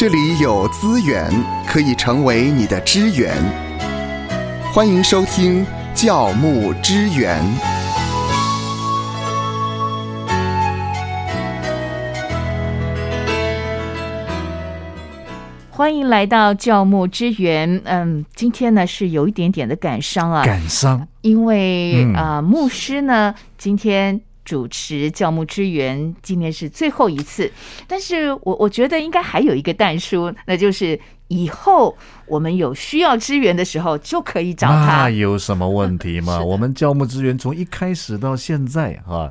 这里有资源可以成为你的支援。欢迎收听教牧支援。欢迎来到教牧支援。嗯，今天呢是有一点点的感伤啊，感伤，因为嗯啊、呃牧师呢今天主持教牧支援，今天是最后一次。但是我我觉得应该还有一个蛋书，那就是以后我们有需要支援的时候就可以找他那他。有什么问题吗？我们教牧支援从一开始到现在啊，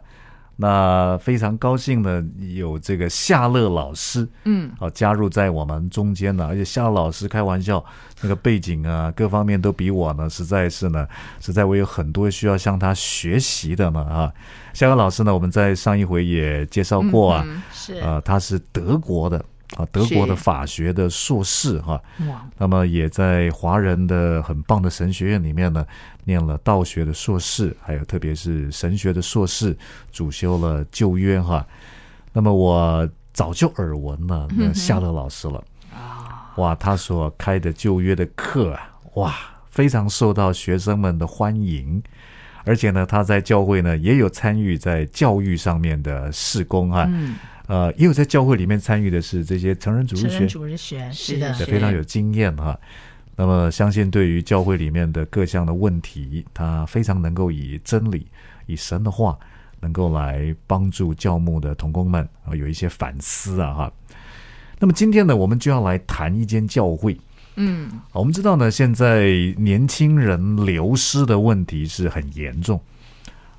那非常高兴呢有这个夏乐老师，嗯，啊，加入在我们中间呢，而且夏乐老师开玩笑，那个背景啊，各方面都比我呢，实在是呢，实在我有很多需要向他学习的嘛啊。夏乐老师呢，我们在上一回也介绍过啊，嗯是呃，他是德国的啊，德国的法学的硕士哈、哇，那么也在华人的很棒的神学院里面呢，念了道学的硕士，还有特别是神学的硕士，主修了旧约哈。那么我早就耳闻了那夏乐老师了。哇，他所开的旧约的课啊，哇，非常受到学生们的欢迎。而且呢，他在教会呢也有参与在教育上面的事工哈、嗯，呃，也有在教会里面参与的是这些成人主日学成人主日学是是的，也非常有经验哈。那么，相信对于教会里面的各项的问题，他非常能够以真理、以神的话，能够来帮助教牧的同工们啊，有一些反思啊哈。那么今天呢，我们就要来谈一间教会。嗯，啊我们知道呢，现在年轻人流失的问题是很严重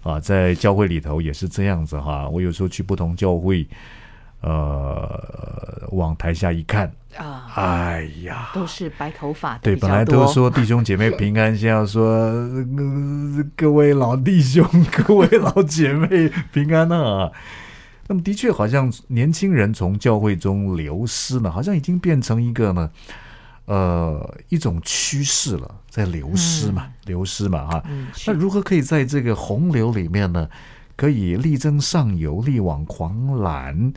啊，在教会里头也是这样子哈。我有时候去不同教会，呃，往台下一看，啊，哎呀，都是白头发的对，本来都说弟兄姐妹平安，现在要说、呃各位老弟兄、各位老姐妹平安啊。那么的确，好像年轻人从教会中流失呢，好像已经变成一个呢，呃，一种趋势了，在流失嘛，流失嘛哈。嗯，那如何可以在这个洪流里面呢，可以力争上游、力挽狂澜，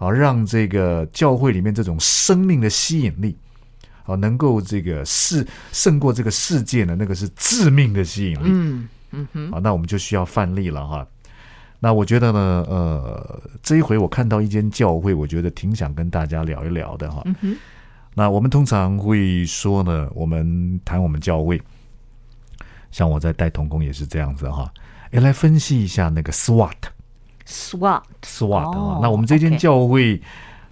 啊，让这个教会里面这种生命的吸引力，好，能够这个世胜过这个世界的，那个是致命的吸引力。嗯嗯哼，啊，那我们就需要范例了哈。那我觉得呢，呃，这一回我看到一间教会，我觉得挺想跟大家聊一聊的哈。那我们通常会说呢，我们谈我们教会，像我在带童工也是这样子哈。诶，来分析一下那个 SWOT SWOT 哦啊。那我们这间教会，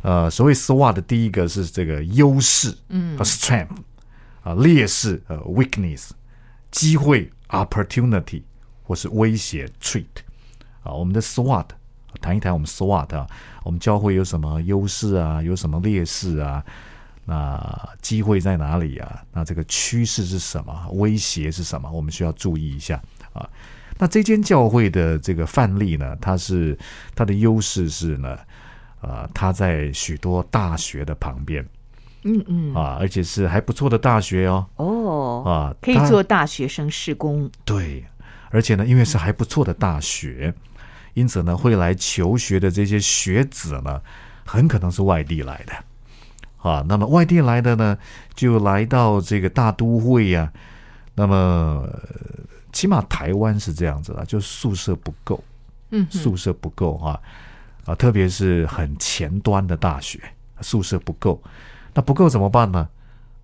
呃，所谓 SWAT 的第一个是这个优势，嗯和，strength 啊，劣势呃 weakness，机会 opportunity 或是威胁 treat 啊，我们的 SWAT 谈一谈我们 SWAT 啊，我们教会有什么优势啊，有什么劣势啊？那机会在哪里啊？那这个趋势是什么？威胁是什么？我们需要注意一下啊。那这间教会的这个范例呢，它是它的优势是呢，呃，它在许多大学的旁边。嗯嗯，啊，而且是还不错的大学哦。哦，啊，可以做大学生试工，对，而且呢，因为是还不错的大学，因此呢，会来求学的这些学子呢，很可能是外地来的。啊。那么外地来的呢，就来到这个大都会呀、那么、呃起码台湾是这样子的，就宿舍不够，嗯，宿舍不够啊啊，特别是很前端的大学，宿舍不够，那不够怎么办呢？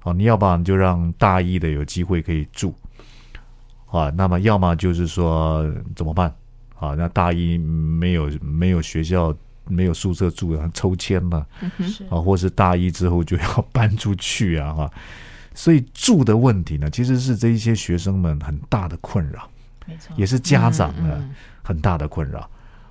啊，你要不然就让大一的有机会可以住，啊，那么要么就是说怎么办？啊，那大一没有没有学校没有宿舍住，抽签了是啊，或是大一之后就要搬出去啊，哈、所以住的问题呢，其实是这一些学生们很大的困扰。没错，也是家长的嗯很大的困扰。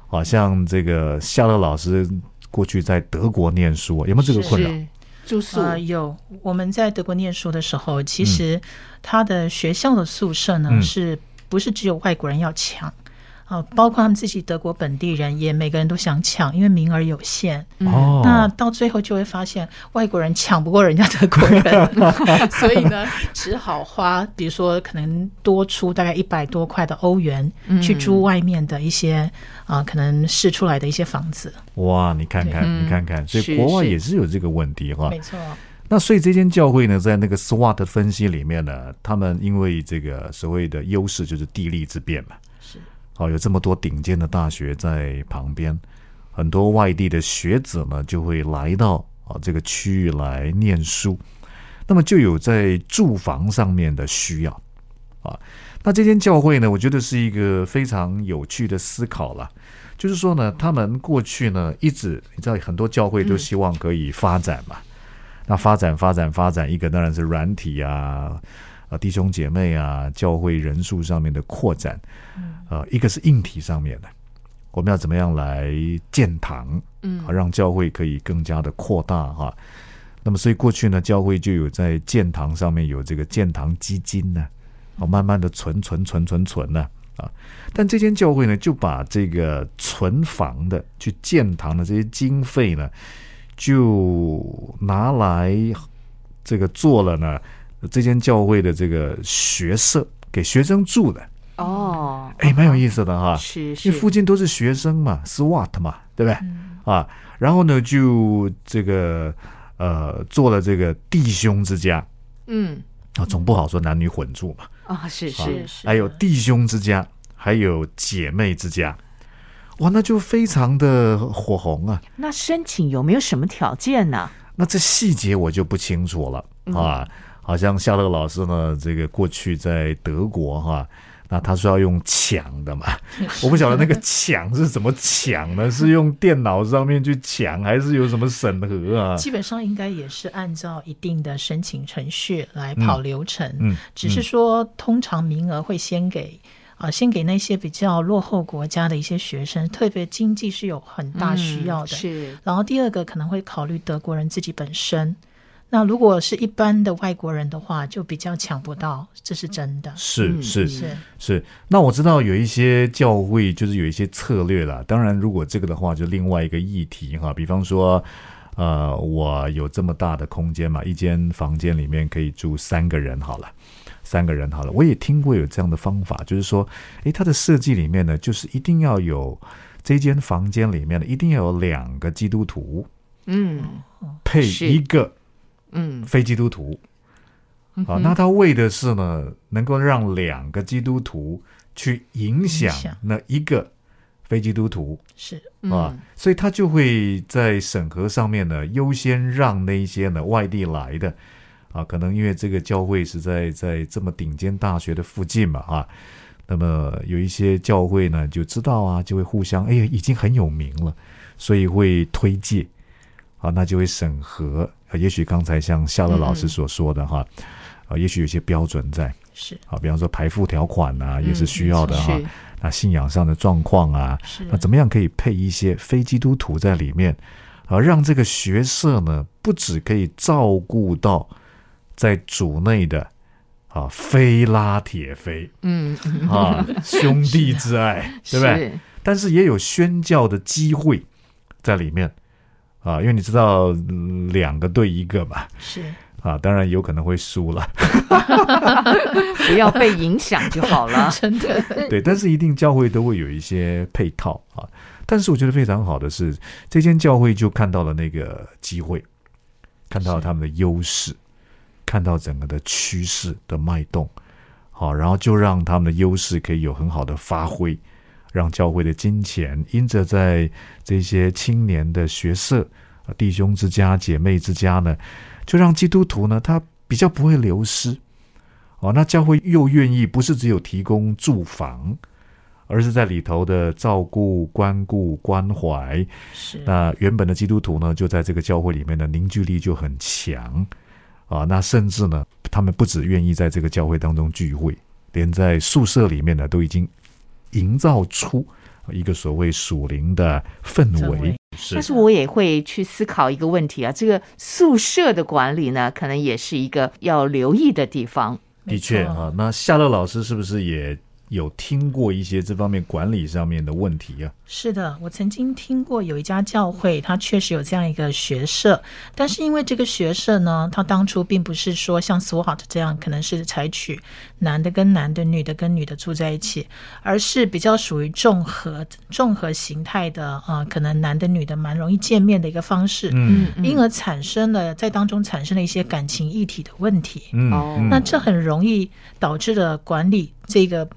好像这个夏乐老师过去在德国念书，有没有这个困扰？是住宿，呃，有我们在德国念书的时候，其实他的学校的宿舍呢，嗯是不是只有外国人要抢？啊，包括他们自己德国本地人也每个人都想抢，因为名额有限。哦，那到最后就会发现外国人抢不过人家德国人，所以呢，只好花，比如说可能多出大概一百多块的欧元去租外面的一些啊、可能试出来的一些房子。哇，你看看，嗯你看看，所以是国外也是有这个问题哈。没错，那所以这间教会呢，在那个 SWOT 分析里面呢，他们因为这个所谓的优势就是地利之便嘛，是好、有这么多顶尖的大学在旁边，很多外地的学子呢就会来到啊这个区域来念书，那么就有在住房上面的需要啊。那这间教会呢，我觉得是一个非常有趣的思考了。就是说呢，他们过去呢一直，你知道很多教会都希望可以发展嘛，那发展发展发展，一个当然是软体啊，啊弟兄姐妹啊，教会人数上面的扩展，呃，一个是硬体上面的，我们要怎么样来建堂，嗯啊，让教会可以更加的扩大哈。那么，所以过去呢，教会就有在建堂上面有这个建堂基金呢，啊，慢慢的存存存存存呢，啊，但这间教会呢，就把这个存房的去建堂的这些经费呢，就拿来这个做了呢，这间教会的这个学社给学生住的，哦，哎，蛮有意思的哈。是因为附，近都是学生嘛，SWAT 嘛，对不对？啊，然后呢，就这个呃做了这个弟兄之家嗯啊，总不好说男女混住嘛，啊，是啊是，是还有弟兄之家，还有姐妹之家，哇，那就非常的火红啊。那申请有没有什么条件呢？那这细节我就不清楚了嗯啊。好像夏乐老师呢，这个过去在德国哈、那他说要用抢的嘛，我不晓得那个抢是怎么抢呢？是用电脑上面去抢，还是有什么审核啊？基本上应该也是按照一定的申请程序来跑流程，嗯只是说通常名额会先给啊、先给那些比较落后国家的一些学生，特别经济是有很大需要的。嗯是然后第二个可能会考虑德国人自己本身。那如果是一般的外国人的话，就比较抢不到，这是真的。嗯是是是是。那我知道有一些教会就是有一些策略啦。当然，如果这个的话，就另外一个议题哈。比方说，呃，我有这么大的空间嘛，一间房间里面可以住三个人好了。三个人好了，我也听过有这样的方法，就是说，诶，它的设计里面呢，就是一定要有这间房间里面呢，一定要有两个基督徒嗯配一个嗯。非基督徒。啊，那他为的是呢，能够让两个基督徒去影响那一个非基督徒。是啊嗯，所以他就会在审核上面呢，优先让那一些呢外地来的啊，可能因为这个教会是在在这么顶尖大学的附近嘛啊，那么有一些教会呢就知道啊，就会互相哎呀已经很有名了，所以会推荐啊，那就会审核。啊、也许刚才像夏乐老师所说的哈，啊，也许有些标准在是啊，比方说排付条款啊，也是需要的哈。是那信仰上的状况啊，是那怎么样可以配一些非基督徒在里面啊，让这个学社呢，不只可以照顾到在主内的啊非拉铁非嗯嗯啊 兄弟之爱，对不对？是但是也有宣教的机会在里面啊，因为你知道嗯两个对一个嘛是啊，当然有可能会输了，不要被影响就好了。真的对，但是一定教会都会有一些配套啊。但是我觉得非常好的是，这间教会就看到了那个机会，看到了他们的优势，看到整个的趋势的脉动，好，然后就让他们的优势可以有很好的发挥，让教会的金钱因着在这些青年的学社、啊弟兄之家、姐妹之家呢，就让基督徒呢他比较不会流失。哦，那教会又愿意不是只有提供住房，而是在里头的照顾、关顾、关怀。是那原本的基督徒呢，就在这个教会里面的凝聚力就很强啊。那甚至呢，他们不只愿意在这个教会当中聚会，连在宿舍里面呢，都已经营造出一个所谓属灵的氛围。是但是我也会去思考一个问题啊，这个宿舍的管理呢，可能也是一个要留意的地方。的确啊，那夏乐老师是不是也有听过一些这方面管理上面的问题啊。是的，我曾经听过有一家教会，它确实有这样一个学社，但是因为这个学社呢，它当初并不是说像 SWAT 这样，可能是采取男的跟男的、女的跟女的住在一起，而是比较属于综合综合形态的啊、呃可能男的女的蛮容易见面的一个方式，嗯因而产生了在当中产生了一些感情议题的问题。嗯哦嗯那这很容易导致了管理这个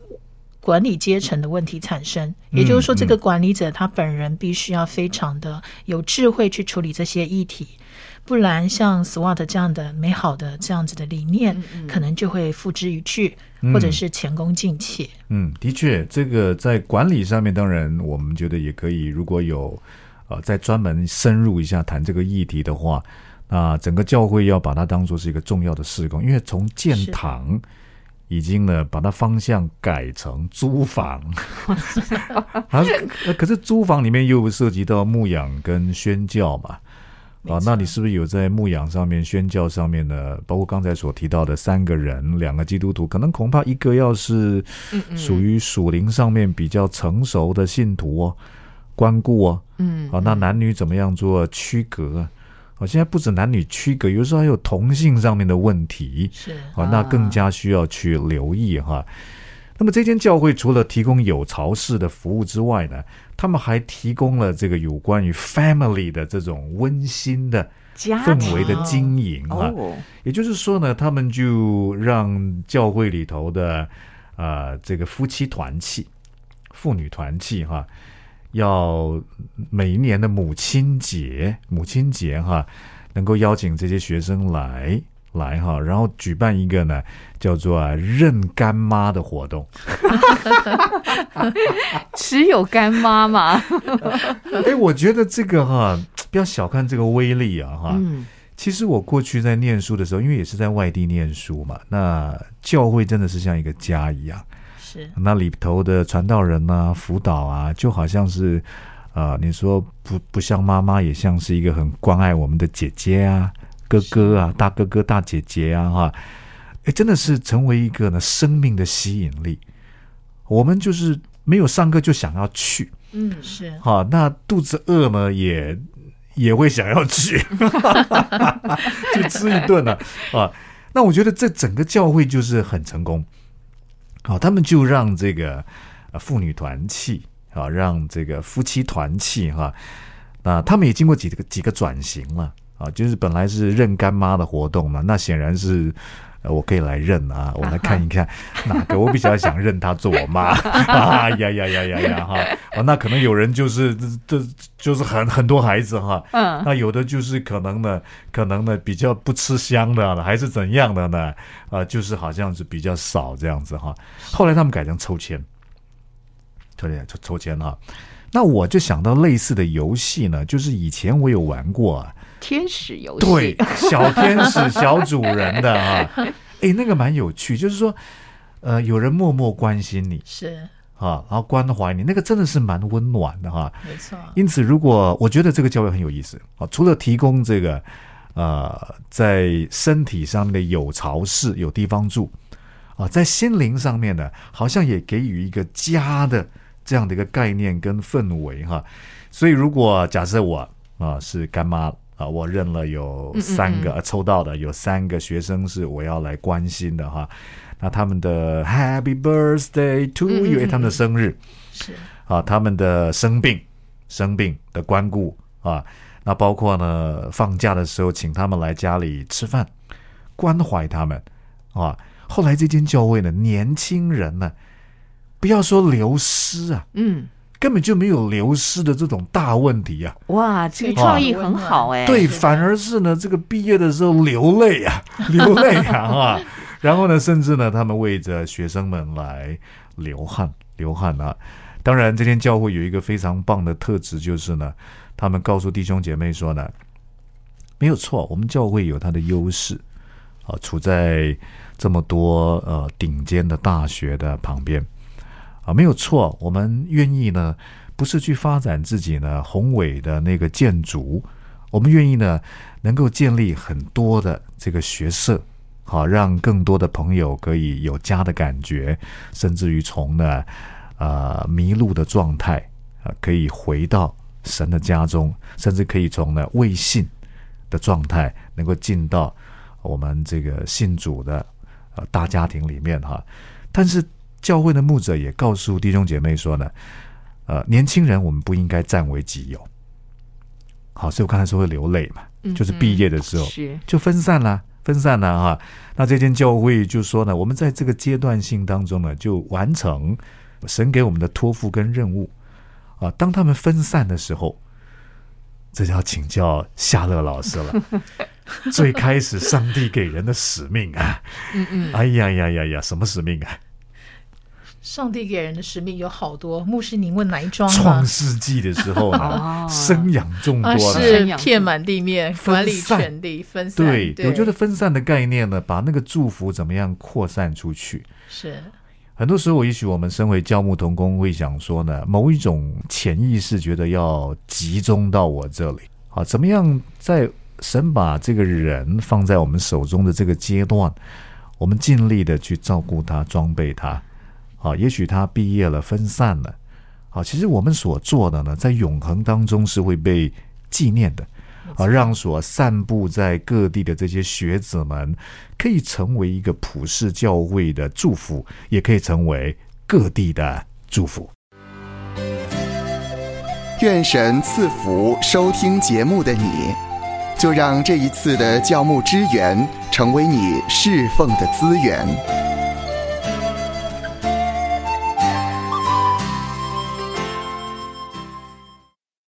管理阶层的问题产生。也就是说，嗯这个管理者他本人必须要非常的有智慧去处理这些议题，不然像 SWOT 这样的美好的这样子的理念，可能就会付之一炬，或者是前功尽弃。嗯，的确，这个在管理上面，当然我们觉得也可以，如果有呃再专门深入一下谈这个议题的话，那整个教会要把它当做是一个重要的事工，因为从建堂已经呢把它方向改成租房，啊，可可是租房里面又涉及到牧养跟宣教嘛。啊，那你是不是有在牧养上面、宣教上面呢？包括刚才所提到的三个人，两个基督徒，可能恐怕一个要是属于属灵上面比较成熟的信徒哦，关顾哦，嗯啊，那男女怎么样做区隔啊？啊，现在不止男女区隔，有时候还有同性上面的问题，是啊，那更加需要去留意哈。那么这间教会除了提供有巢式的服务之外呢，他们还提供了这个有关于 family 的这种温馨的氛围的经营啊。哦，也就是说呢，他们就让教会里头的呃这个夫妻团契、妇女团契哈，要每一年的母亲节，母亲节哈，能够邀请这些学生来来哈，然后举办一个呢叫做啊认干妈的活动。只有干妈嘛，哎，我觉得这个哈，不要小看这个威力啊哈。嗯其实我过去在念书的时候，因为也是在外地念书嘛，那教会真的是像一个家一样。是。那里头的传道人啊、辅导啊，就好像是，呃，你说不不像妈妈，也像是一个很关爱我们的姐姐啊、哥哥啊、大哥哥、大姐姐啊，哈，哎，真的是成为一个呢生命的吸引力。我们就是没有上课就想要去，嗯是。哈，那肚子饿嘛也也会想要去，就吃一顿了啊。那我觉得这整个教会就是很成功，好，他们就让这个妇女团契啊，让这个夫妻团契哈、那他们也经过几个几个转型了啊，就是本来是认干妈的活动嘛，那显然是。呃我可以来认啊，我来看一看 哪个我比较想认她做我妈 啊呀呀呀呀呀哈！啊，那可能有人就是这这就是很很多孩子哈，嗯那有的就是可能呢，可能呢比较不吃香的，还是怎样的呢？啊，就是好像是比较少这样子哈。后来他们改成抽签，抽签抽抽签哈。那我就想到类似的游戏呢，就是以前我有玩过啊，天使游戏，对，小天使小主人的啊，诶，那个蛮有趣，就是说，呃，有人默默关心你。是。啊，然后关怀你，那个真的是蛮温暖的哈。没错，因此，如果我觉得这个教育很有意思啊，除了提供这个呃在身体上面的有巢室有地方住啊，在心灵上面呢，好像也给予一个家的这样的一个概念跟氛围哈。所以，如果假设我啊是干妈啊，我认了有三个、呃抽到的有三个学生是我要来关心的哈，那他们的 Happy Birthday to you，、诶他们的生日。是啊，他们的生病、生病的关顾啊，那包括呢放假的时候请他们来家里吃饭，关怀他们啊。后来这间教会呢，年轻人呢，不要说流失啊，嗯，根本就没有流失的这种大问题啊。哇，这个创意很好哎，对，反而是呢，这个毕业的时候流泪啊，流泪啊啊！然后呢，甚至呢，他们为着学生们来流汗，流汗啊。当然，这间教会有一个非常棒的特质，就是呢，他们告诉弟兄姐妹说呢，没有错，我们教会有它的优势啊，处在这么多呃顶尖的大学的旁边啊，没有错，我们愿意呢，不是去发展自己呢宏伟的那个建筑，我们愿意呢能够建立很多的这个学社好让更多的朋友可以有家的感觉，甚至于从呢呃迷路的状态啊、可以回到神的家中，甚至可以从呢未信的状态能够进到我们这个信主的呃大家庭里面哈。但是教会的牧者也告诉弟兄姐妹说呢，呃，年轻人我们不应该占为己有。好，所以我刚才说会流泪嘛，就是毕业的时候是就分散了，分散了哈。那这间教会就说呢，我们在这个阶段性当中呢，就完成神给我们的托付跟任务啊。当他们分散的时候，这就要请教夏乐老师了。最开始上帝给人的使命啊，嗯嗯，哎呀呀呀呀，什么使命啊？上帝给人的使命有好多，牧师您问哪一桩创？世纪的时候呢哦，生养众多啊，呢，是遍满地面，管理散权力分散。对，我觉得分散的概念呢，把那个祝福怎么样扩散出去。是。很多时候，也许我们身为教牧同工，会想说呢，某一种潜意识觉得要集中到我这里，啊，怎么样在神把这个人放在我们手中的这个阶段，我们尽力的去照顾他、装备他，啊，也许他毕业了、分散了，啊，其实我们所做的呢，在永恒当中是会被纪念的。啊，让所散布在各地的这些学子们，可以成为一个普世教会的祝福，也可以成为各地的祝福。愿神赐福收听节目的你，就让这一次的教牧支援成为你侍奉的资源。